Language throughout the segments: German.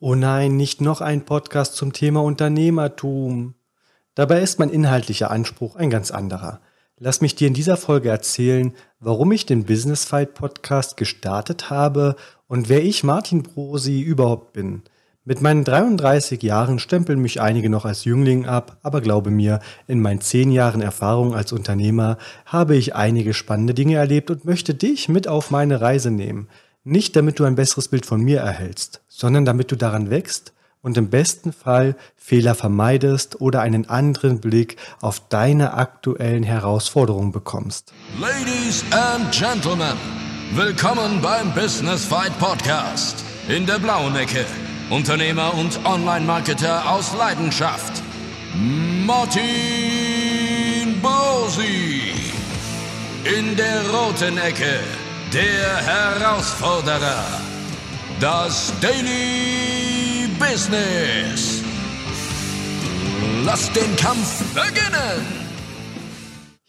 Oh nein, nicht noch ein Podcast zum Thema Unternehmertum. Dabei ist mein inhaltlicher Anspruch ein ganz anderer. Lass mich dir in dieser Folge erzählen, warum ich den Business Fight Podcast gestartet habe und wer ich, Martin Brosi, überhaupt bin. Mit meinen 33 Jahren stempeln mich einige noch als Jüngling ab, aber glaube mir, in meinen 10 Jahren Erfahrung als Unternehmer habe ich einige spannende Dinge erlebt und möchte dich mit auf meine Reise nehmen. Nicht damit du ein besseres Bild von mir erhältst, sondern damit du daran wächst und im besten Fall Fehler vermeidest oder einen anderen Blick auf deine aktuellen Herausforderungen bekommst. Ladies and Gentlemen, willkommen beim Business Fight Podcast. In der blauen Ecke, Unternehmer und Online-Marketer aus Leidenschaft, Martin Bosi. In der roten Ecke, der Herausforderer. Das Daily Business. Lass den Kampf beginnen.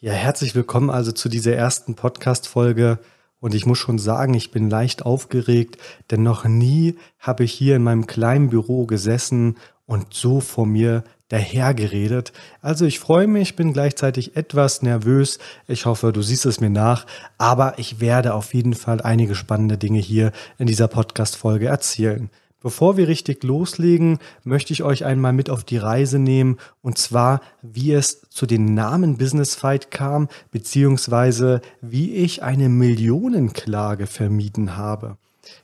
Ja, herzlich willkommen also zu dieser ersten Podcast-Folge. Und ich muss schon sagen, ich bin leicht aufgeregt, denn noch nie habe ich hier in meinem kleinen Büro gesessen und so vor mir dahergeredet. Also ich freue mich, bin gleichzeitig etwas nervös. Ich hoffe, du siehst es mir nach. Aber ich werde auf jeden Fall einige spannende Dinge hier in dieser Podcast-Folge erzählen. Bevor wir richtig loslegen, möchte ich euch einmal mit auf die Reise nehmen und zwar, wie es zu den Namen Business Fight kam, beziehungsweise wie ich eine Millionenklage vermieden habe.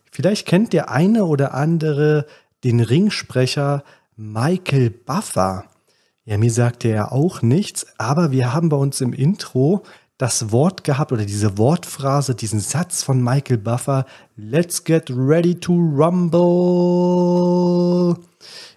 Vielleicht kennt der eine oder andere den Ringsprecher Michael Buffer. Ja, mir sagte er auch nichts, aber wir haben bei uns im Intro das Wort gehabt oder diese Wortphrase, diesen Satz von Michael Buffer, Let's get ready to rumble.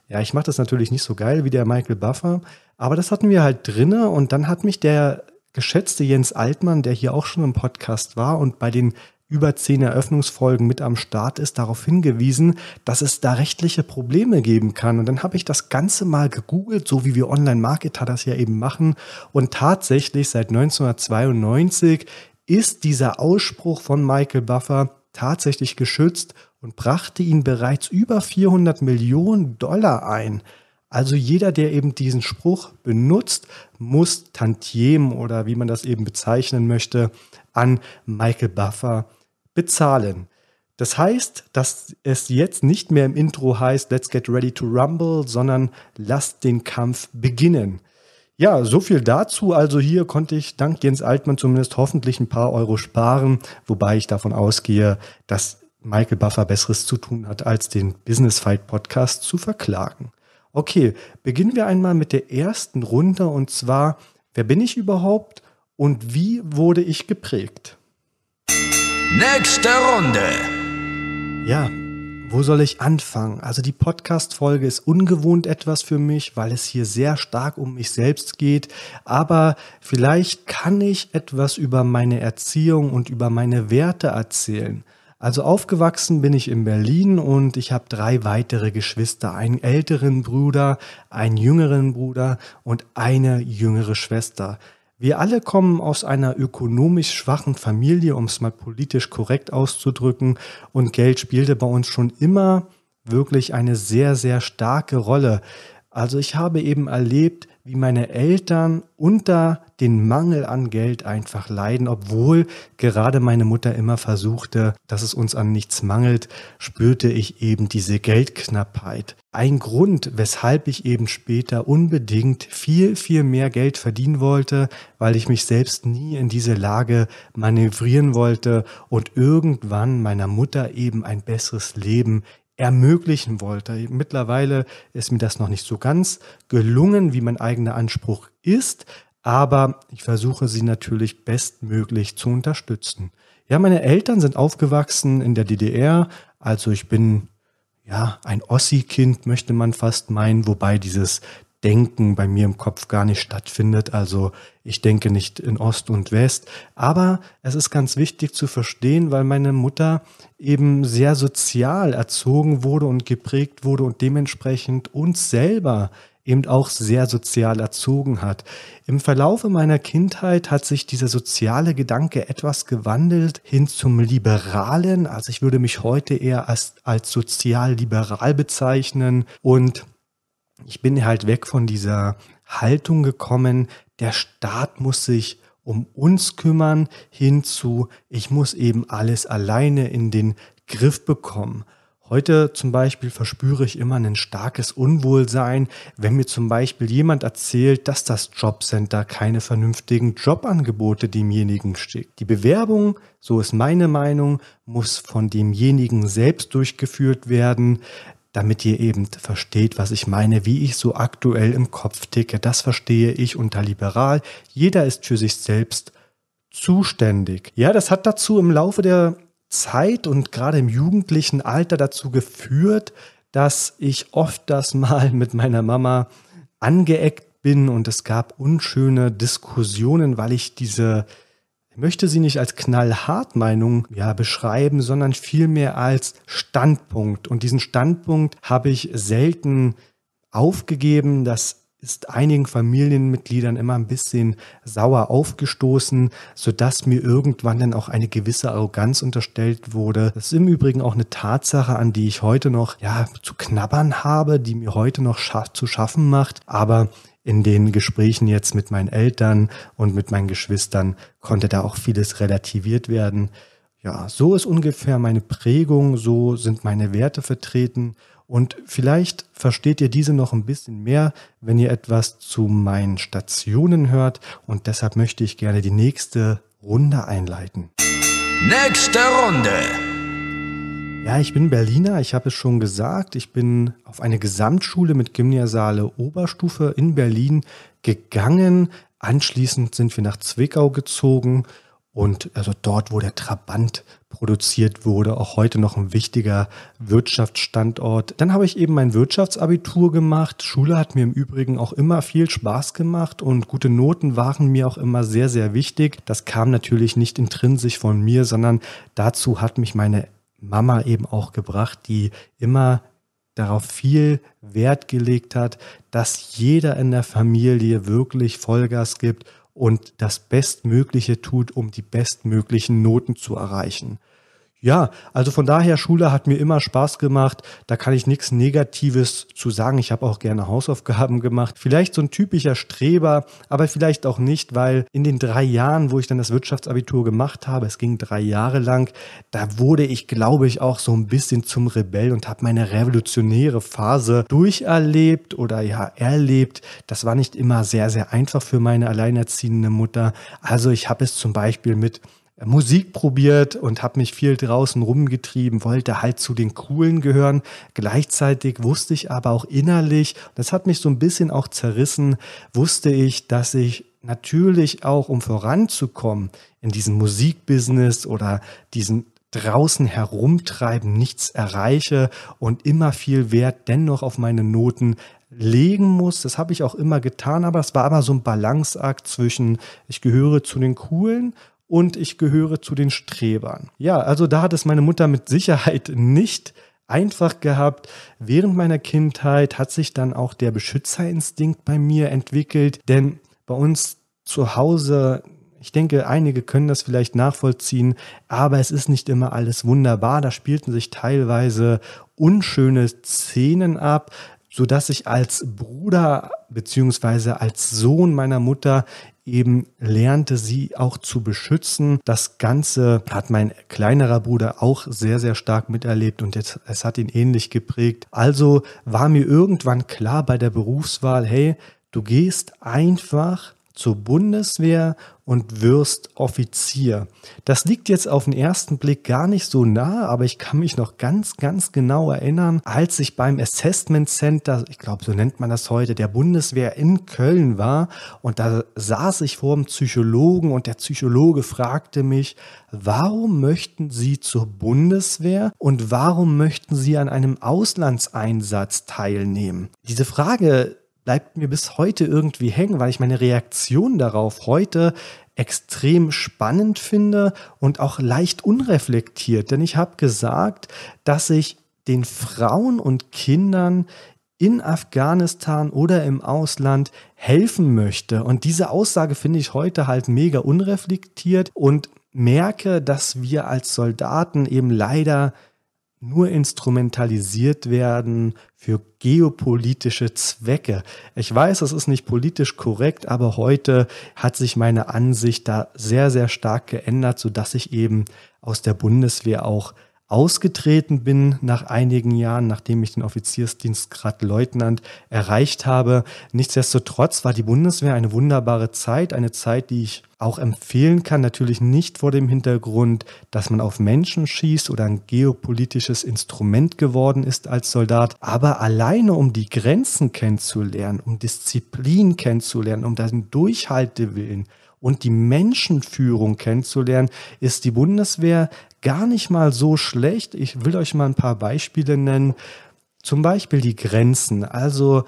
Ja, ich mache das natürlich nicht so geil wie der Michael Buffer, aber das hatten wir halt drinne und dann hat mich der geschätzte Jens Altmann, der hier auch schon im Podcast war und bei den über zehn Eröffnungsfolgen mit am Start ist, darauf hingewiesen, dass es da rechtliche Probleme geben kann. Und dann habe ich das Ganze mal gegoogelt, so wie wir Online-Marketer das ja eben machen. Und tatsächlich seit 1992 ist dieser Ausspruch von Michael Buffer tatsächlich geschützt und brachte ihn bereits über 400 Millionen Dollar ein. Also jeder, der eben diesen Spruch benutzt, muss Tantiem oder wie man das eben bezeichnen möchte, an Michael Buffer bezahlen. Das heißt, dass es jetzt nicht mehr im Intro heißt, let's get ready to rumble, sondern lasst den Kampf beginnen. Ja, so viel dazu. Also hier konnte ich dank Jens Altmann zumindest hoffentlich ein paar Euro sparen, wobei ich davon ausgehe, dass Michael Buffer Besseres zu tun hat, als den Business Fight Podcast zu verklagen. Okay, beginnen wir einmal mit der ersten Runde und zwar, wer bin ich überhaupt und wie wurde ich geprägt? Nächste Runde. Ja, wo soll ich anfangen? Also die Podcast-Folge ist ungewohnt etwas für mich, weil es hier sehr stark um mich selbst geht. Aber vielleicht kann ich etwas über meine Erziehung und über meine Werte erzählen. Also aufgewachsen bin ich in Berlin und ich habe drei weitere Geschwister, einen älteren Bruder, einen jüngeren Bruder und eine jüngere Schwester. Wir alle kommen aus einer ökonomisch schwachen Familie, um es mal politisch korrekt auszudrücken, und Geld spielte bei uns schon immer wirklich eine sehr, sehr starke Rolle. Also ich habe eben erlebt, wie meine Eltern unter den Mangel an Geld einfach leiden, obwohl gerade meine Mutter immer versuchte, dass es uns an nichts mangelt, spürte ich eben diese Geldknappheit. Ein Grund, weshalb ich eben später unbedingt viel, viel mehr Geld verdienen wollte, weil ich mich selbst nie in diese Lage manövrieren wollte und irgendwann meiner Mutter eben ein besseres Leben ermöglichen wollte. Mittlerweile ist mir das noch nicht so ganz gelungen, wie mein eigener Anspruch ist, aber ich versuche sie natürlich bestmöglich zu unterstützen. Ja, meine Eltern sind aufgewachsen in der DDR, also ich bin ja ein Ossi-Kind, möchte man fast meinen, wobei dieses Denken bei mir im Kopf gar nicht stattfindet. Also ich denke nicht in Ost und West. Aber es ist ganz wichtig zu verstehen, weil meine Mutter eben sehr sozial erzogen wurde und geprägt wurde und dementsprechend uns selber eben auch sehr sozial erzogen hat. Im Verlaufe meiner Kindheit hat sich dieser soziale Gedanke etwas gewandelt hin zum Liberalen. Also ich würde mich heute eher als, als sozial-liberal bezeichnen und ich bin halt weg von dieser Haltung gekommen, der Staat muss sich um uns kümmern, hinzu, ich muss eben alles alleine in den Griff bekommen. Heute zum Beispiel verspüre ich immer ein starkes Unwohlsein, wenn mir zum Beispiel jemand erzählt, dass das Jobcenter keine vernünftigen Jobangebote demjenigen schickt. Die Bewerbung, so ist meine Meinung, muss von demjenigen selbst durchgeführt werden, damit ihr eben versteht, was ich meine, wie ich so aktuell im Kopf ticke. Das verstehe ich unter liberal. Jeder ist für sich selbst zuständig. Ja, das hat dazu im Laufe der Zeit und gerade im jugendlichen Alter dazu geführt, dass ich oft das mal mit meiner Mama angeeckt bin und es gab unschöne Diskussionen, weil ich diese möchte sie nicht als knallhart Meinung ja, beschreiben, sondern vielmehr als Standpunkt. Und diesen Standpunkt habe ich selten aufgegeben. Das ist einigen Familienmitgliedern immer ein bisschen sauer aufgestoßen, sodass mir irgendwann dann auch eine gewisse Arroganz unterstellt wurde. Das ist im Übrigen auch eine Tatsache, an die ich heute noch ja zu knabbern habe, die mir heute noch scha zu schaffen macht. Aber in den Gesprächen jetzt mit meinen Eltern und mit meinen Geschwistern konnte da auch vieles relativiert werden. Ja, so ist ungefähr meine Prägung, so sind meine Werte vertreten und vielleicht versteht ihr diese noch ein bisschen mehr, wenn ihr etwas zu meinen Stationen hört. Und deshalb möchte ich gerne die nächste Runde einleiten. Nächste Runde. Ja, ich bin Berliner, ich habe es schon gesagt. Ich bin auf eine Gesamtschule mit Gymnasiale Oberstufe in Berlin gegangen. Anschließend sind wir nach Zwickau gezogen und also dort, wo der Trabant produziert wurde, auch heute noch ein wichtiger Wirtschaftsstandort. Dann habe ich eben mein Wirtschaftsabitur gemacht. Schule hat mir im Übrigen auch immer viel Spaß gemacht und gute Noten waren mir auch immer sehr, sehr wichtig. Das kam natürlich nicht intrinsisch von mir, sondern dazu hat mich meine Mama eben auch gebracht, die immer darauf viel Wert gelegt hat, dass jeder in der Familie wirklich Vollgas gibt und das Bestmögliche tut, um die bestmöglichen Noten zu erreichen. Ja, also von daher, Schule hat mir immer Spaß gemacht. Da kann ich nichts Negatives zu sagen. Ich habe auch gerne Hausaufgaben gemacht. Vielleicht so ein typischer Streber, aber vielleicht auch nicht, weil in den drei Jahren, wo ich dann das Wirtschaftsabitur gemacht habe, es ging drei Jahre lang, da wurde ich, glaube ich, auch so ein bisschen zum Rebell und habe meine revolutionäre Phase durcherlebt oder ja, erlebt. Das war nicht immer sehr, sehr einfach für meine alleinerziehende Mutter. Also ich habe es zum Beispiel mit Musik probiert und habe mich viel draußen rumgetrieben, wollte halt zu den Coolen gehören. Gleichzeitig wusste ich aber auch innerlich, das hat mich so ein bisschen auch zerrissen, wusste ich, dass ich natürlich auch, um voranzukommen in diesem Musikbusiness oder diesen draußen herumtreiben nichts erreiche und immer viel Wert dennoch auf meine Noten legen muss. Das habe ich auch immer getan, aber es war aber so ein Balanceakt zwischen, ich gehöre zu den Coolen und ich gehöre zu den Strebern. Ja, also da hat es meine Mutter mit Sicherheit nicht einfach gehabt. Während meiner Kindheit hat sich dann auch der Beschützerinstinkt bei mir entwickelt, denn bei uns zu Hause ich denke, einige können das vielleicht nachvollziehen, aber es ist nicht immer alles wunderbar. Da spielten sich teilweise unschöne Szenen ab, so dass ich als Bruder beziehungsweise als Sohn meiner Mutter eben lernte, sie auch zu beschützen. Das Ganze hat mein kleinerer Bruder auch sehr, sehr stark miterlebt und es hat ihn ähnlich geprägt. Also war mir irgendwann klar bei der Berufswahl, hey, du gehst einfach zur Bundeswehr und wirst Offizier. Das liegt jetzt auf den ersten Blick gar nicht so nah, aber ich kann mich noch ganz, ganz genau erinnern, als ich beim Assessment Center, ich glaube, so nennt man das heute, der Bundeswehr in Köln war und da saß ich vor dem Psychologen und der Psychologe fragte mich, warum möchten Sie zur Bundeswehr und warum möchten Sie an einem Auslandseinsatz teilnehmen? Diese Frage bleibt mir bis heute irgendwie hängen, weil ich meine Reaktion darauf heute extrem spannend finde und auch leicht unreflektiert. Denn ich habe gesagt, dass ich den Frauen und Kindern in Afghanistan oder im Ausland helfen möchte. Und diese Aussage finde ich heute halt mega unreflektiert und merke, dass wir als Soldaten eben leider nur instrumentalisiert werden für geopolitische Zwecke. Ich weiß, das ist nicht politisch korrekt, aber heute hat sich meine Ansicht da sehr, sehr stark geändert, sodass ich eben aus der Bundeswehr auch ausgetreten bin nach einigen Jahren, nachdem ich den Offiziersdienstgrad Leutnant erreicht habe. Nichtsdestotrotz war die Bundeswehr eine wunderbare Zeit, eine Zeit, die ich auch empfehlen kann, natürlich nicht vor dem Hintergrund, dass man auf Menschen schießt oder ein geopolitisches Instrument geworden ist als Soldat, aber alleine um die Grenzen kennenzulernen, um Disziplin kennenzulernen, um diesen Durchhaltewillen und die Menschenführung kennenzulernen, ist die Bundeswehr gar nicht mal so schlecht. Ich will euch mal ein paar Beispiele nennen. Zum Beispiel die Grenzen. Also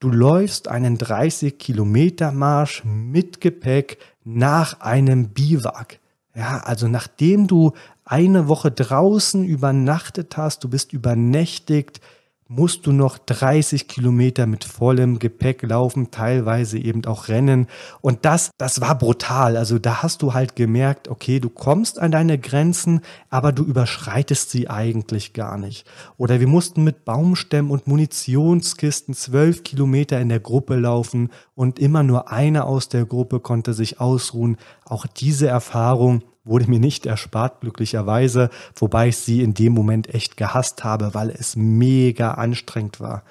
du läufst einen 30 Kilometer Marsch mit Gepäck nach einem Biwak. Ja, also nachdem du eine Woche draußen übernachtet hast, du bist übernächtigt, musst du noch 30 Kilometer mit vollem Gepäck laufen, teilweise eben auch rennen. Und das, das war brutal. Also da hast du halt gemerkt, okay, du kommst an deine Grenzen, aber du überschreitest sie eigentlich gar nicht. Oder wir mussten mit Baumstämmen und Munitionskisten zwölf Kilometer in der Gruppe laufen und immer nur einer aus der Gruppe konnte sich ausruhen. Auch diese Erfahrung wurde mir nicht erspart, glücklicherweise, wobei ich sie in dem Moment echt gehasst habe, weil es mega anstrengend war.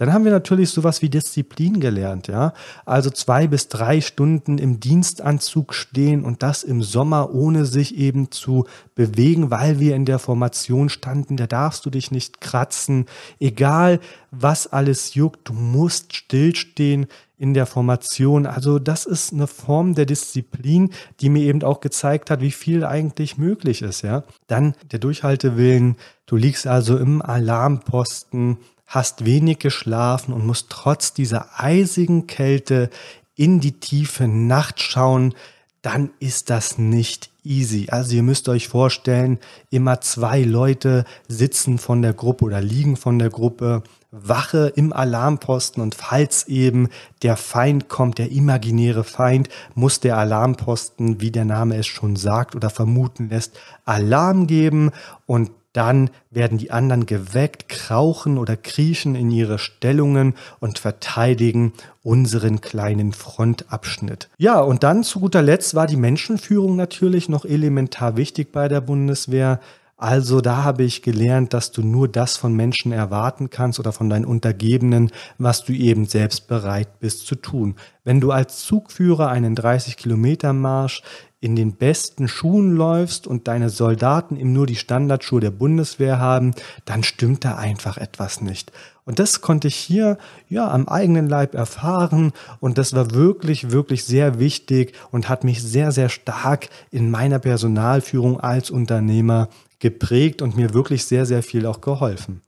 Dann haben wir natürlich sowas wie Disziplin gelernt, ja. Also zwei bis drei Stunden im Dienstanzug stehen und das im Sommer, ohne sich eben zu bewegen, weil wir in der Formation standen. Da darfst du dich nicht kratzen. Egal was alles juckt, du musst stillstehen in der Formation. Also das ist eine Form der Disziplin, die mir eben auch gezeigt hat, wie viel eigentlich möglich ist, ja. Dann der Durchhaltewillen. Du liegst also im Alarmposten hast wenig geschlafen und musst trotz dieser eisigen Kälte in die tiefe Nacht schauen, dann ist das nicht easy. Also ihr müsst euch vorstellen, immer zwei Leute sitzen von der Gruppe oder liegen von der Gruppe, Wache im Alarmposten und falls eben der Feind kommt, der imaginäre Feind, muss der Alarmposten, wie der Name es schon sagt oder vermuten lässt, Alarm geben und dann werden die anderen geweckt, krauchen oder kriechen in ihre Stellungen und verteidigen unseren kleinen Frontabschnitt. Ja, und dann zu guter Letzt war die Menschenführung natürlich noch elementar wichtig bei der Bundeswehr. Also da habe ich gelernt, dass du nur das von Menschen erwarten kannst oder von deinen Untergebenen, was du eben selbst bereit bist zu tun. Wenn du als Zugführer einen 30 Kilometer Marsch in den besten Schuhen läufst und deine Soldaten eben nur die Standardschuhe der Bundeswehr haben, dann stimmt da einfach etwas nicht. Und das konnte ich hier ja am eigenen Leib erfahren und das war wirklich, wirklich sehr wichtig und hat mich sehr, sehr stark in meiner Personalführung als Unternehmer geprägt und mir wirklich sehr, sehr viel auch geholfen.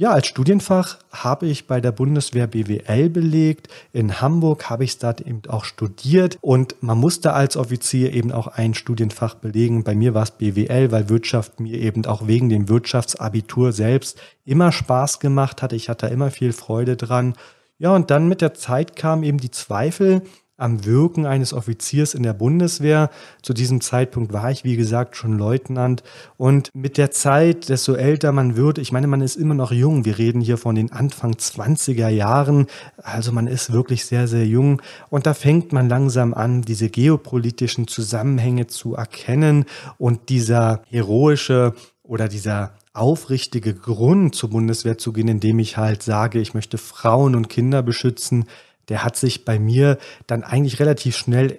Ja, als Studienfach habe ich bei der Bundeswehr BWL belegt. In Hamburg habe ich es dort eben auch studiert und man musste als Offizier eben auch ein Studienfach belegen. Bei mir war es BWL, weil Wirtschaft mir eben auch wegen dem Wirtschaftsabitur selbst immer Spaß gemacht hat. Ich hatte immer viel Freude dran. Ja, und dann mit der Zeit kamen eben die Zweifel, am Wirken eines Offiziers in der Bundeswehr. Zu diesem Zeitpunkt war ich, wie gesagt, schon Leutnant. Und mit der Zeit, desto älter man wird, ich meine, man ist immer noch jung. Wir reden hier von den Anfang 20er Jahren. Also man ist wirklich sehr, sehr jung. Und da fängt man langsam an, diese geopolitischen Zusammenhänge zu erkennen. Und dieser heroische oder dieser aufrichtige Grund zur Bundeswehr zu gehen, indem ich halt sage, ich möchte Frauen und Kinder beschützen, der hat sich bei mir dann eigentlich relativ schnell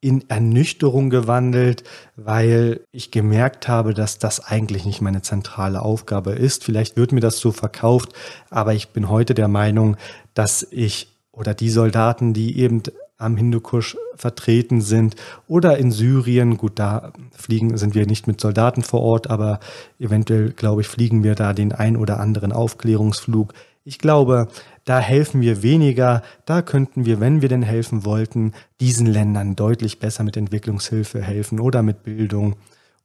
in Ernüchterung gewandelt, weil ich gemerkt habe, dass das eigentlich nicht meine zentrale Aufgabe ist. Vielleicht wird mir das so verkauft, aber ich bin heute der Meinung, dass ich oder die Soldaten, die eben am Hindukusch vertreten sind oder in Syrien, gut, da fliegen sind wir nicht mit Soldaten vor Ort, aber eventuell, glaube ich, fliegen wir da den ein oder anderen Aufklärungsflug. Ich glaube, da helfen wir weniger, da könnten wir, wenn wir denn helfen wollten, diesen Ländern deutlich besser mit Entwicklungshilfe helfen oder mit Bildung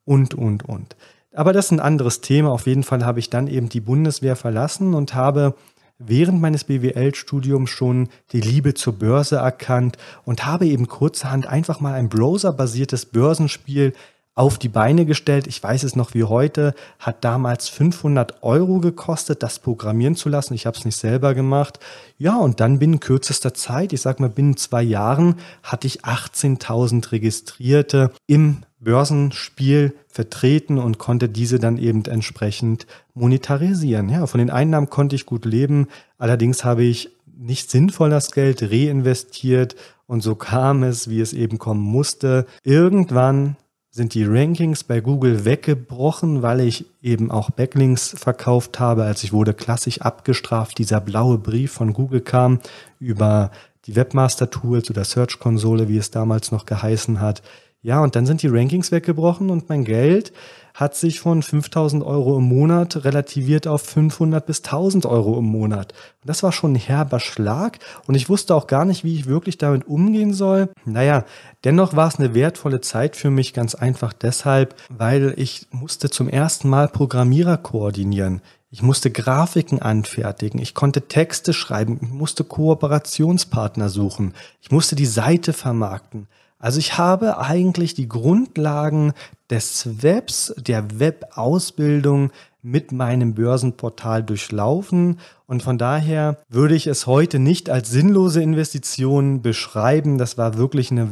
und, und, und. Aber das ist ein anderes Thema. Auf jeden Fall habe ich dann eben die Bundeswehr verlassen und habe während meines BWL-Studiums schon die Liebe zur Börse erkannt und habe eben kurzerhand einfach mal ein browserbasiertes Börsenspiel auf die Beine gestellt. Ich weiß es noch wie heute, hat damals 500 Euro gekostet, das programmieren zu lassen. Ich habe es nicht selber gemacht. Ja, und dann binnen kürzester Zeit, ich sag mal binnen zwei Jahren, hatte ich 18.000 Registrierte im Börsenspiel vertreten und konnte diese dann eben entsprechend monetarisieren. Ja, von den Einnahmen konnte ich gut leben. Allerdings habe ich nicht sinnvoll das Geld reinvestiert und so kam es, wie es eben kommen musste. Irgendwann sind die Rankings bei Google weggebrochen, weil ich eben auch Backlinks verkauft habe. Als ich wurde klassisch abgestraft, dieser blaue Brief von Google kam über die Webmaster Tools oder Search Konsole, wie es damals noch geheißen hat. Ja, und dann sind die Rankings weggebrochen und mein Geld hat sich von 5000 Euro im Monat relativiert auf 500 bis 1000 Euro im Monat. Und das war schon ein herber Schlag und ich wusste auch gar nicht, wie ich wirklich damit umgehen soll. Naja, dennoch war es eine wertvolle Zeit für mich, ganz einfach deshalb, weil ich musste zum ersten Mal Programmierer koordinieren. Ich musste Grafiken anfertigen, ich konnte Texte schreiben, ich musste Kooperationspartner suchen, ich musste die Seite vermarkten. Also ich habe eigentlich die Grundlagen des Webs, der Webausbildung mit meinem Börsenportal durchlaufen und von daher würde ich es heute nicht als sinnlose Investition beschreiben. Das war wirklich eine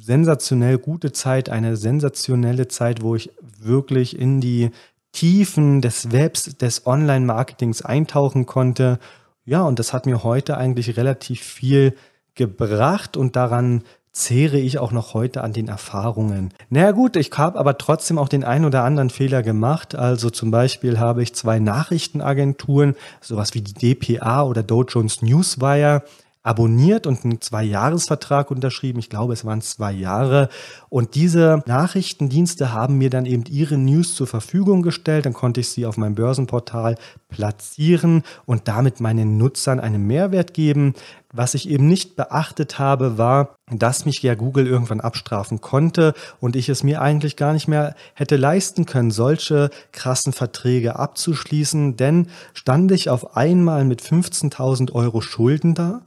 sensationell gute Zeit, eine sensationelle Zeit, wo ich wirklich in die Tiefen des Webs, des Online-Marketings eintauchen konnte. Ja, und das hat mir heute eigentlich relativ viel gebracht und daran zehre ich auch noch heute an den Erfahrungen. Naja gut, ich habe aber trotzdem auch den ein oder anderen Fehler gemacht. Also zum Beispiel habe ich zwei Nachrichtenagenturen, sowas wie die DPA oder Dow Jones Newswire, abonniert und einen Zwei-Jahres-Vertrag unterschrieben. Ich glaube, es waren zwei Jahre. Und diese Nachrichtendienste haben mir dann eben ihre News zur Verfügung gestellt. Dann konnte ich sie auf meinem Börsenportal platzieren und damit meinen Nutzern einen Mehrwert geben. Was ich eben nicht beachtet habe, war, dass mich ja Google irgendwann abstrafen konnte und ich es mir eigentlich gar nicht mehr hätte leisten können, solche krassen Verträge abzuschließen, denn stand ich auf einmal mit 15.000 Euro Schulden da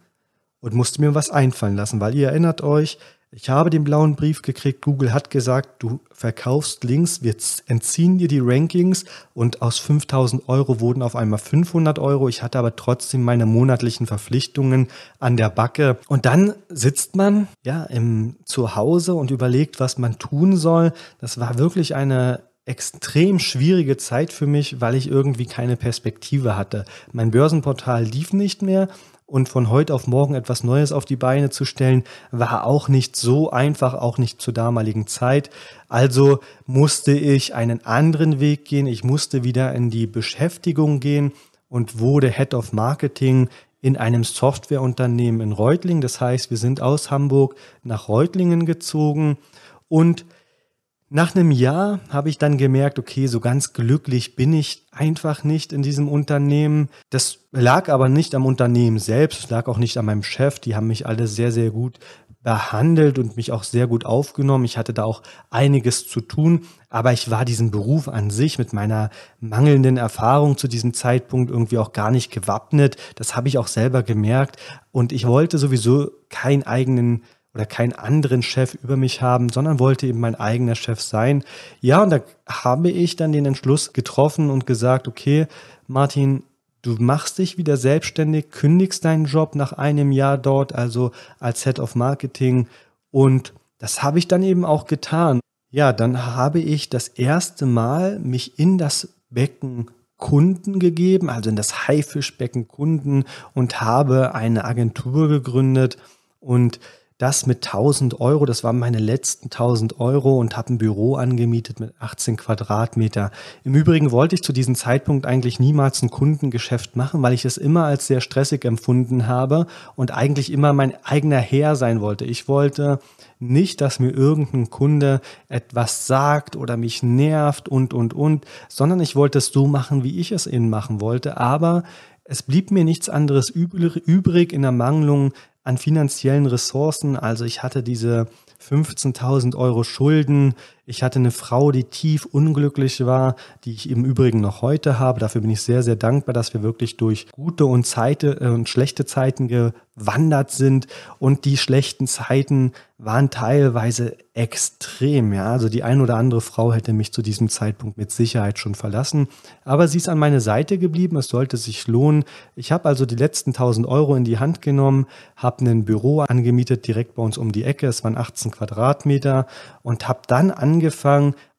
und musste mir was einfallen lassen, weil ihr erinnert euch, ich habe den blauen Brief gekriegt, Google hat gesagt, du verkaufst Links, wir entziehen dir die Rankings und aus 5000 Euro wurden auf einmal 500 Euro. Ich hatte aber trotzdem meine monatlichen Verpflichtungen an der Backe. Und dann sitzt man ja im Zuhause und überlegt, was man tun soll. Das war wirklich eine extrem schwierige Zeit für mich, weil ich irgendwie keine Perspektive hatte. Mein Börsenportal lief nicht mehr und von heute auf morgen etwas Neues auf die Beine zu stellen, war auch nicht so einfach, auch nicht zur damaligen Zeit. Also musste ich einen anderen Weg gehen. Ich musste wieder in die Beschäftigung gehen und wurde Head of Marketing in einem Softwareunternehmen in Reutlingen. Das heißt, wir sind aus Hamburg nach Reutlingen gezogen und nach einem Jahr habe ich dann gemerkt, okay, so ganz glücklich bin ich einfach nicht in diesem Unternehmen. Das lag aber nicht am Unternehmen selbst, lag auch nicht an meinem Chef. Die haben mich alle sehr, sehr gut behandelt und mich auch sehr gut aufgenommen. Ich hatte da auch einiges zu tun, aber ich war diesem Beruf an sich mit meiner mangelnden Erfahrung zu diesem Zeitpunkt irgendwie auch gar nicht gewappnet. Das habe ich auch selber gemerkt und ich wollte sowieso keinen eigenen oder keinen anderen Chef über mich haben, sondern wollte eben mein eigener Chef sein. Ja, und da habe ich dann den Entschluss getroffen und gesagt, okay, Martin, du machst dich wieder selbstständig, kündigst deinen Job nach einem Jahr dort, also als Head of Marketing. Und das habe ich dann eben auch getan. Ja, dann habe ich das erste Mal mich in das Becken Kunden gegeben, also in das Haifischbecken Kunden und habe eine Agentur gegründet und das mit 1000 Euro, das waren meine letzten 1000 Euro und habe ein Büro angemietet mit 18 Quadratmeter. Im Übrigen wollte ich zu diesem Zeitpunkt eigentlich niemals ein Kundengeschäft machen, weil ich es immer als sehr stressig empfunden habe und eigentlich immer mein eigener Herr sein wollte. Ich wollte nicht, dass mir irgendein Kunde etwas sagt oder mich nervt und, und, und, sondern ich wollte es so machen, wie ich es eben machen wollte. Aber es blieb mir nichts anderes übrig in der Mangelung an finanziellen Ressourcen. Also ich hatte diese 15.000 Euro Schulden. Ich hatte eine Frau, die tief unglücklich war, die ich im Übrigen noch heute habe. Dafür bin ich sehr, sehr dankbar, dass wir wirklich durch gute und, Zeite, äh, und schlechte Zeiten gewandert sind. Und die schlechten Zeiten waren teilweise extrem. Ja, also die ein oder andere Frau hätte mich zu diesem Zeitpunkt mit Sicherheit schon verlassen. Aber sie ist an meine Seite geblieben. Es sollte sich lohnen. Ich habe also die letzten 1000 Euro in die Hand genommen, habe ein Büro angemietet direkt bei uns um die Ecke. Es waren 18 Quadratmeter und habe dann angefangen,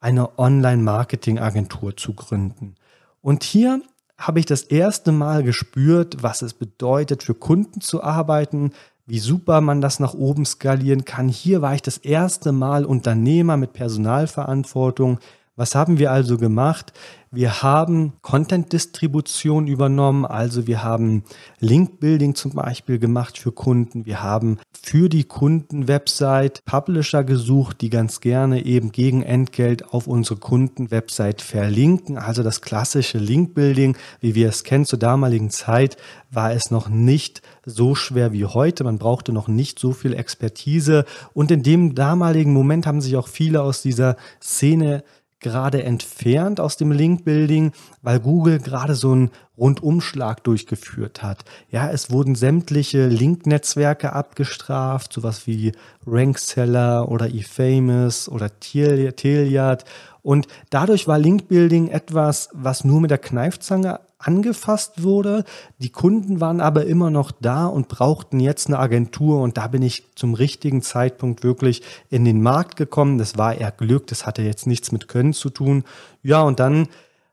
eine Online-Marketing-Agentur zu gründen. Und hier habe ich das erste Mal gespürt, was es bedeutet, für Kunden zu arbeiten, wie super man das nach oben skalieren kann. Hier war ich das erste Mal Unternehmer mit Personalverantwortung. Was haben wir also gemacht? Wir haben Content-Distribution übernommen, also wir haben Link-Building zum Beispiel gemacht für Kunden. Wir haben für die Kunden-Website Publisher gesucht, die ganz gerne eben gegen Entgelt auf unsere Kunden-Website verlinken. Also das klassische Link-Building, wie wir es kennen zur damaligen Zeit, war es noch nicht so schwer wie heute. Man brauchte noch nicht so viel Expertise. Und in dem damaligen Moment haben sich auch viele aus dieser Szene gerade entfernt aus dem Link-Building, weil Google gerade so einen Rundumschlag durchgeführt hat. Ja, es wurden sämtliche Link-Netzwerke abgestraft, sowas wie Rankseller oder eFamous oder Teliat. Und dadurch war Link-Building etwas, was nur mit der Kneifzange angefasst wurde. Die Kunden waren aber immer noch da und brauchten jetzt eine Agentur und da bin ich zum richtigen Zeitpunkt wirklich in den Markt gekommen. Das war eher Glück, das hatte jetzt nichts mit Können zu tun. Ja, und dann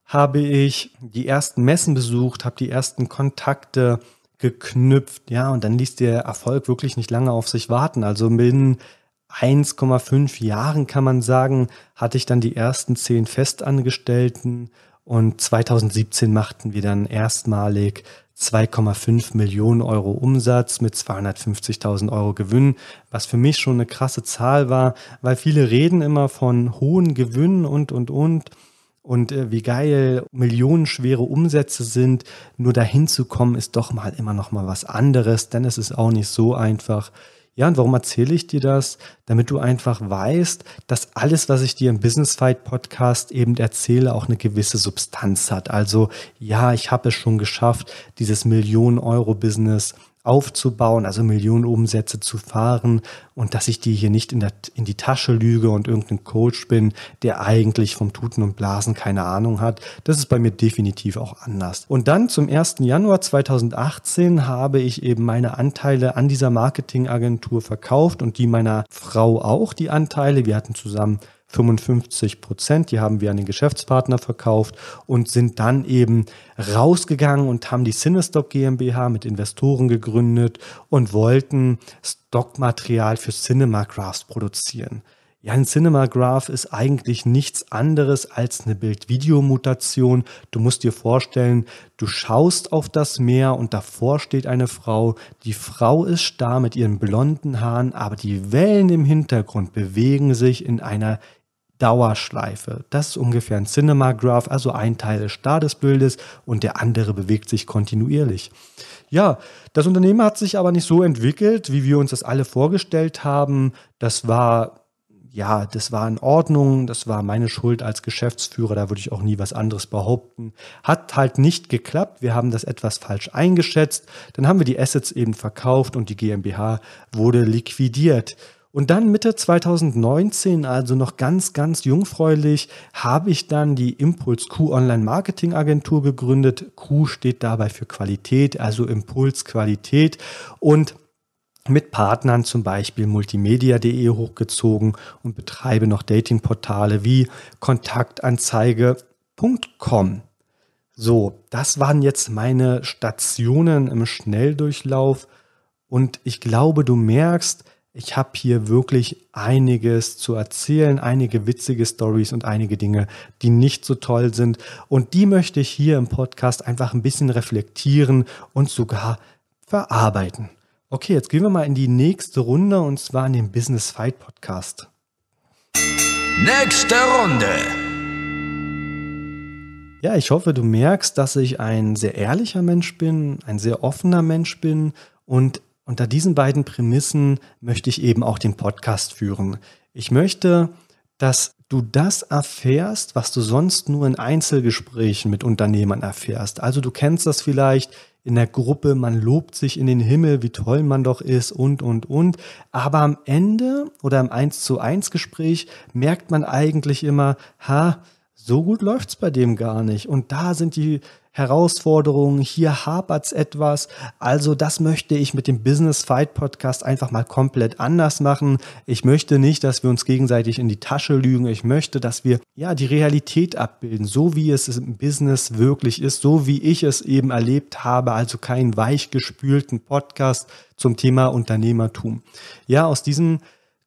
habe ich die ersten Messen besucht, habe die ersten Kontakte geknüpft, ja, und dann ließ der Erfolg wirklich nicht lange auf sich warten. Also binnen 1,5 Jahren kann man sagen, hatte ich dann die ersten zehn Festangestellten und 2017 machten wir dann erstmalig 2,5 Millionen Euro Umsatz mit 250.000 Euro Gewinn, was für mich schon eine krasse Zahl war, weil viele reden immer von hohen Gewinnen und, und, und. Und äh, wie geil millionenschwere Umsätze sind, nur dahin zu kommen, ist doch mal immer noch mal was anderes, denn es ist auch nicht so einfach. Ja, und warum erzähle ich dir das? Damit du einfach weißt, dass alles, was ich dir im Business Fight Podcast eben erzähle, auch eine gewisse Substanz hat. Also ja, ich habe es schon geschafft, dieses Millionen-Euro-Business aufzubauen, also Millionen Umsätze zu fahren und dass ich dir hier nicht in, der, in die Tasche lüge und irgendein Coach bin, der eigentlich vom Tuten und Blasen keine Ahnung hat. Das ist bei mir definitiv auch anders. Und dann zum 1. Januar 2018 habe ich eben meine Anteile an dieser Marketingagentur verkauft und die meiner Frau auch, die Anteile. Wir hatten zusammen 55 Prozent, die haben wir an den Geschäftspartner verkauft und sind dann eben rausgegangen und haben die Cinestock GmbH mit Investoren gegründet und wollten Stockmaterial für Cinemagraphs produzieren. Ja, ein Cinemagraph ist eigentlich nichts anderes als eine Bild-Video-Mutation. Du musst dir vorstellen, du schaust auf das Meer und davor steht eine Frau. Die Frau ist starr mit ihren blonden Haaren, aber die Wellen im Hintergrund bewegen sich in einer Dauerschleife. Das ist ungefähr ein Cinemagraph, also ein Teil ist starr des Bildes und der andere bewegt sich kontinuierlich. Ja, das Unternehmen hat sich aber nicht so entwickelt, wie wir uns das alle vorgestellt haben. Das war ja, das war in Ordnung, das war meine Schuld als Geschäftsführer, da würde ich auch nie was anderes behaupten. Hat halt nicht geklappt, wir haben das etwas falsch eingeschätzt, dann haben wir die Assets eben verkauft und die GmbH wurde liquidiert. Und dann Mitte 2019, also noch ganz, ganz jungfräulich, habe ich dann die Impuls Q Online Marketing Agentur gegründet. Q steht dabei für Qualität, also Impuls Qualität und mit Partnern zum Beispiel multimedia.de hochgezogen und betreibe noch Datingportale wie kontaktanzeige.com. So, das waren jetzt meine Stationen im Schnelldurchlauf und ich glaube, du merkst, ich habe hier wirklich einiges zu erzählen, einige witzige Stories und einige Dinge, die nicht so toll sind. Und die möchte ich hier im Podcast einfach ein bisschen reflektieren und sogar verarbeiten. Okay, jetzt gehen wir mal in die nächste Runde und zwar in den Business Fight Podcast. Nächste Runde. Ja, ich hoffe, du merkst, dass ich ein sehr ehrlicher Mensch bin, ein sehr offener Mensch bin und unter diesen beiden Prämissen möchte ich eben auch den Podcast führen. Ich möchte, dass du das erfährst, was du sonst nur in Einzelgesprächen mit Unternehmern erfährst. Also du kennst das vielleicht in der Gruppe, man lobt sich in den Himmel, wie toll man doch ist und, und, und. Aber am Ende oder im 1 zu 1 Gespräch merkt man eigentlich immer, ha, so gut läuft's bei dem gar nicht. Und da sind die Herausforderungen, hier hapert's etwas. Also das möchte ich mit dem Business Fight Podcast einfach mal komplett anders machen. Ich möchte nicht, dass wir uns gegenseitig in die Tasche lügen. Ich möchte, dass wir ja die Realität abbilden, so wie es im Business wirklich ist, so wie ich es eben erlebt habe. Also keinen weichgespülten Podcast zum Thema Unternehmertum. Ja, aus diesem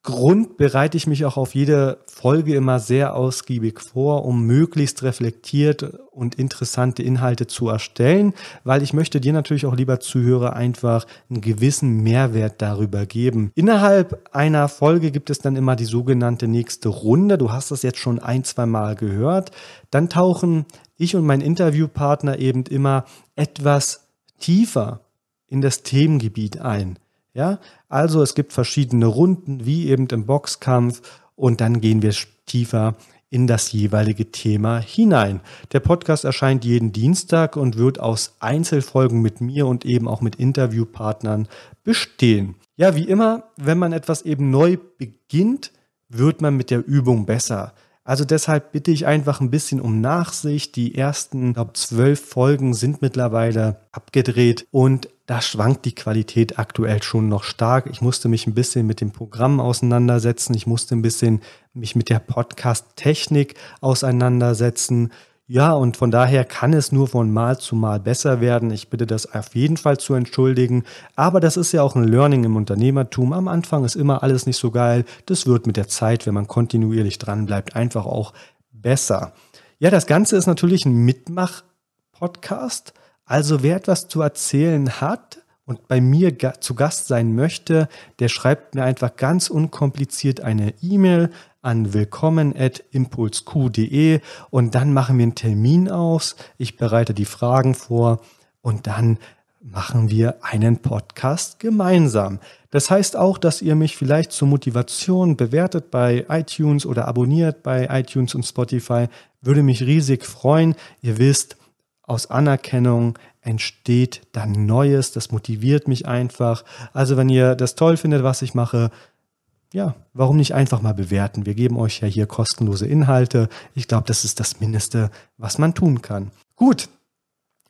Grund bereite ich mich auch auf jede Folge immer sehr ausgiebig vor, um möglichst reflektiert und interessante Inhalte zu erstellen, weil ich möchte dir natürlich auch lieber Zuhörer einfach einen gewissen Mehrwert darüber geben. Innerhalb einer Folge gibt es dann immer die sogenannte nächste Runde. Du hast das jetzt schon ein, zwei Mal gehört. Dann tauchen ich und mein Interviewpartner eben immer etwas tiefer in das Themengebiet ein. Ja, also es gibt verschiedene Runden, wie eben im Boxkampf, und dann gehen wir tiefer in das jeweilige Thema hinein. Der Podcast erscheint jeden Dienstag und wird aus Einzelfolgen mit mir und eben auch mit Interviewpartnern bestehen. Ja, wie immer, wenn man etwas eben neu beginnt, wird man mit der Übung besser. Also deshalb bitte ich einfach ein bisschen um Nachsicht. Die ersten, glaube zwölf Folgen sind mittlerweile abgedreht und da schwankt die Qualität aktuell schon noch stark. Ich musste mich ein bisschen mit dem Programm auseinandersetzen. Ich musste ein bisschen mich mit der Podcast-Technik auseinandersetzen. Ja, und von daher kann es nur von Mal zu Mal besser werden. Ich bitte das auf jeden Fall zu entschuldigen. Aber das ist ja auch ein Learning im Unternehmertum. Am Anfang ist immer alles nicht so geil. Das wird mit der Zeit, wenn man kontinuierlich dran bleibt, einfach auch besser. Ja, das Ganze ist natürlich ein Mitmach-Podcast. Also wer etwas zu erzählen hat, und bei mir zu Gast sein möchte, der schreibt mir einfach ganz unkompliziert eine E-Mail an willkommen.impulsq.de und dann machen wir einen Termin aus. Ich bereite die Fragen vor und dann machen wir einen Podcast gemeinsam. Das heißt auch, dass ihr mich vielleicht zur Motivation bewertet bei iTunes oder abonniert bei iTunes und Spotify. Würde mich riesig freuen. Ihr wisst, aus Anerkennung entsteht dann Neues. Das motiviert mich einfach. Also wenn ihr das toll findet, was ich mache, ja, warum nicht einfach mal bewerten? Wir geben euch ja hier kostenlose Inhalte. Ich glaube, das ist das Mindeste, was man tun kann. Gut.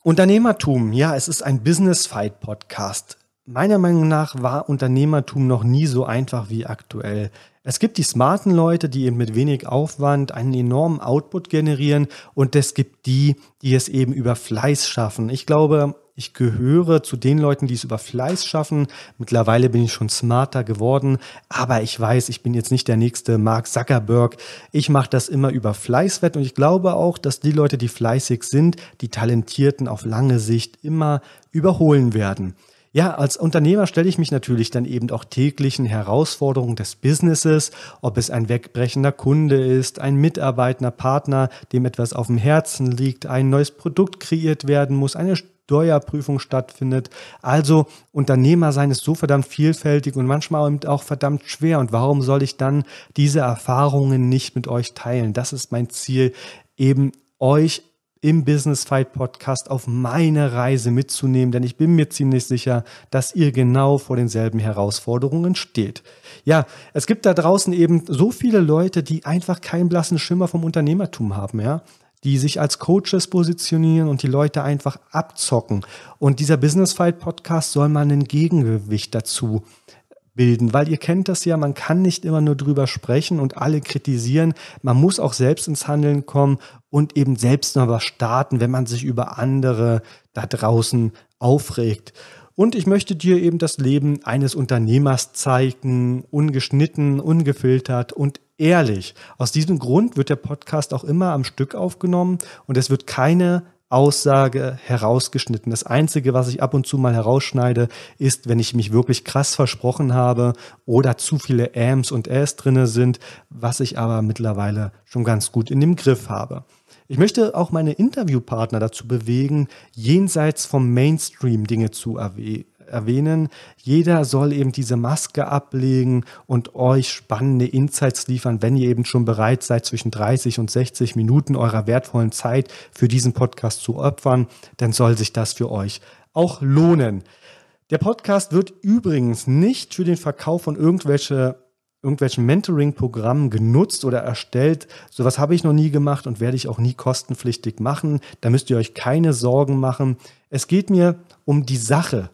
Unternehmertum. Ja, es ist ein Business Fight Podcast. Meiner Meinung nach war Unternehmertum noch nie so einfach wie aktuell. Es gibt die smarten Leute, die eben mit wenig Aufwand einen enormen Output generieren und es gibt die, die es eben über Fleiß schaffen. Ich glaube, ich gehöre zu den Leuten, die es über Fleiß schaffen. Mittlerweile bin ich schon smarter geworden, aber ich weiß, ich bin jetzt nicht der nächste Mark Zuckerberg. Ich mache das immer über Fleißwett und ich glaube auch, dass die Leute, die fleißig sind, die Talentierten auf lange Sicht immer überholen werden. Ja, als Unternehmer stelle ich mich natürlich dann eben auch täglichen Herausforderungen des Businesses, ob es ein wegbrechender Kunde ist, ein Mitarbeitender, Partner, dem etwas auf dem Herzen liegt, ein neues Produkt kreiert werden muss, eine Steuerprüfung stattfindet. Also Unternehmer sein ist so verdammt vielfältig und manchmal auch verdammt schwer. Und warum soll ich dann diese Erfahrungen nicht mit euch teilen? Das ist mein Ziel, eben euch im Business Fight Podcast auf meine Reise mitzunehmen, denn ich bin mir ziemlich sicher, dass ihr genau vor denselben Herausforderungen steht. Ja, es gibt da draußen eben so viele Leute, die einfach keinen blassen Schimmer vom Unternehmertum haben, ja die sich als Coaches positionieren und die Leute einfach abzocken. Und dieser Business Fight Podcast soll mal ein Gegengewicht dazu bilden, weil ihr kennt das ja, man kann nicht immer nur drüber sprechen und alle kritisieren, man muss auch selbst ins Handeln kommen und eben selbst noch was starten, wenn man sich über andere da draußen aufregt. Und ich möchte dir eben das Leben eines Unternehmers zeigen, ungeschnitten, ungefiltert und ehrlich. Aus diesem Grund wird der Podcast auch immer am Stück aufgenommen und es wird keine Aussage herausgeschnitten. Das Einzige, was ich ab und zu mal herausschneide, ist, wenn ich mich wirklich krass versprochen habe oder zu viele Ams und Äs drinne sind, was ich aber mittlerweile schon ganz gut in dem Griff habe. Ich möchte auch meine Interviewpartner dazu bewegen, jenseits vom Mainstream Dinge zu erwähnen. Jeder soll eben diese Maske ablegen und euch spannende Insights liefern, wenn ihr eben schon bereit seid, zwischen 30 und 60 Minuten eurer wertvollen Zeit für diesen Podcast zu opfern, dann soll sich das für euch auch lohnen. Der Podcast wird übrigens nicht für den Verkauf von irgendwelche irgendwelchen Mentoring-Programmen genutzt oder erstellt. Sowas habe ich noch nie gemacht und werde ich auch nie kostenpflichtig machen. Da müsst ihr euch keine Sorgen machen. Es geht mir um die Sache,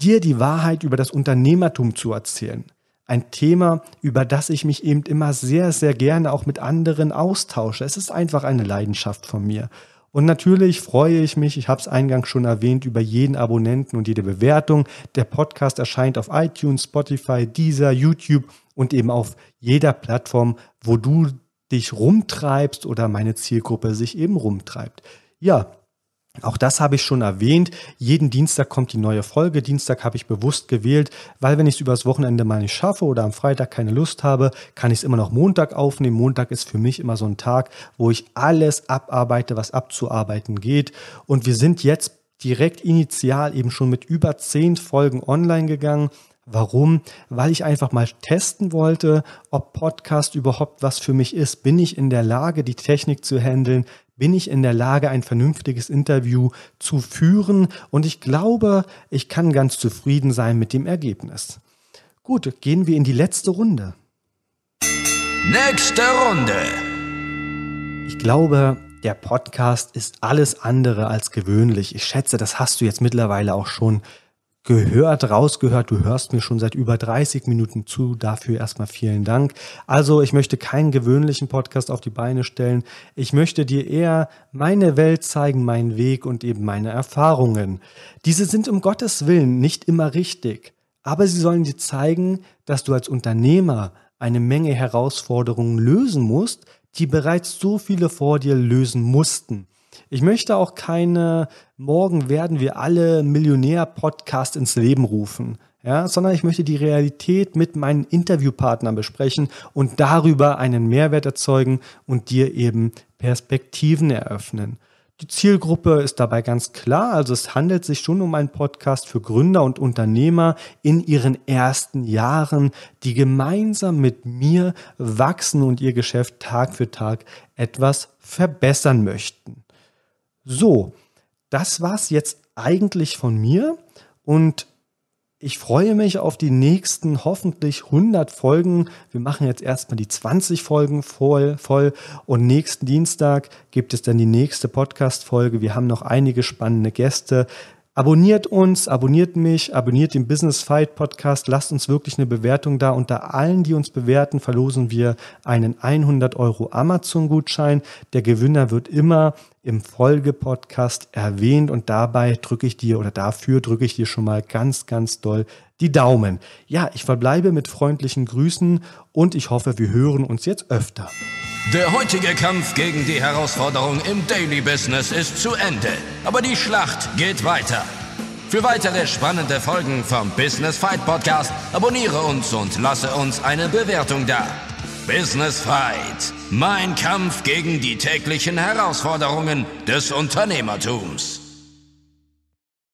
dir die Wahrheit über das Unternehmertum zu erzählen. Ein Thema, über das ich mich eben immer sehr, sehr gerne auch mit anderen austausche. Es ist einfach eine Leidenschaft von mir. Und natürlich freue ich mich, ich habe es eingangs schon erwähnt, über jeden Abonnenten und jede Bewertung. Der Podcast erscheint auf iTunes, Spotify, Deezer, YouTube und eben auf jeder Plattform, wo du dich rumtreibst oder meine Zielgruppe sich eben rumtreibt. Ja, auch das habe ich schon erwähnt. Jeden Dienstag kommt die neue Folge. Dienstag habe ich bewusst gewählt, weil wenn ich es übers Wochenende mal nicht schaffe oder am Freitag keine Lust habe, kann ich es immer noch Montag aufnehmen. Montag ist für mich immer so ein Tag, wo ich alles abarbeite, was abzuarbeiten geht. Und wir sind jetzt direkt initial eben schon mit über zehn Folgen online gegangen. Warum? Weil ich einfach mal testen wollte, ob Podcast überhaupt was für mich ist. Bin ich in der Lage, die Technik zu handeln? Bin ich in der Lage, ein vernünftiges Interview zu führen? Und ich glaube, ich kann ganz zufrieden sein mit dem Ergebnis. Gut, gehen wir in die letzte Runde. Nächste Runde. Ich glaube, der Podcast ist alles andere als gewöhnlich. Ich schätze, das hast du jetzt mittlerweile auch schon gehört, rausgehört. Du hörst mir schon seit über 30 Minuten zu. Dafür erstmal vielen Dank. Also ich möchte keinen gewöhnlichen Podcast auf die Beine stellen. Ich möchte dir eher meine Welt zeigen, meinen Weg und eben meine Erfahrungen. Diese sind um Gottes Willen nicht immer richtig. Aber sie sollen dir zeigen, dass du als Unternehmer eine Menge Herausforderungen lösen musst, die bereits so viele vor dir lösen mussten. Ich möchte auch keine Morgen werden wir alle Millionär-Podcast ins Leben rufen. Ja, sondern ich möchte die Realität mit meinen Interviewpartnern besprechen und darüber einen Mehrwert erzeugen und dir eben Perspektiven eröffnen. Die Zielgruppe ist dabei ganz klar, also es handelt sich schon um einen Podcast für Gründer und Unternehmer in ihren ersten Jahren, die gemeinsam mit mir wachsen und ihr Geschäft Tag für Tag etwas verbessern möchten. So, das war's jetzt eigentlich von mir und ich freue mich auf die nächsten hoffentlich 100 Folgen. Wir machen jetzt erstmal die 20 Folgen voll, voll und nächsten Dienstag gibt es dann die nächste Podcast-Folge. Wir haben noch einige spannende Gäste. Abonniert uns, abonniert mich, abonniert den Business Fight Podcast, lasst uns wirklich eine Bewertung da. Unter allen, die uns bewerten, verlosen wir einen 100 Euro Amazon-Gutschein. Der Gewinner wird immer im Folge-Podcast erwähnt und dabei drücke ich dir oder dafür drücke ich dir schon mal ganz, ganz doll die Daumen. Ja, ich verbleibe mit freundlichen Grüßen und ich hoffe, wir hören uns jetzt öfter. Der heutige Kampf gegen die Herausforderung im Daily Business ist zu Ende, aber die Schlacht geht weiter. Für weitere spannende Folgen vom Business Fight Podcast abonniere uns und lasse uns eine Bewertung da. Business Fight, mein Kampf gegen die täglichen Herausforderungen des Unternehmertums.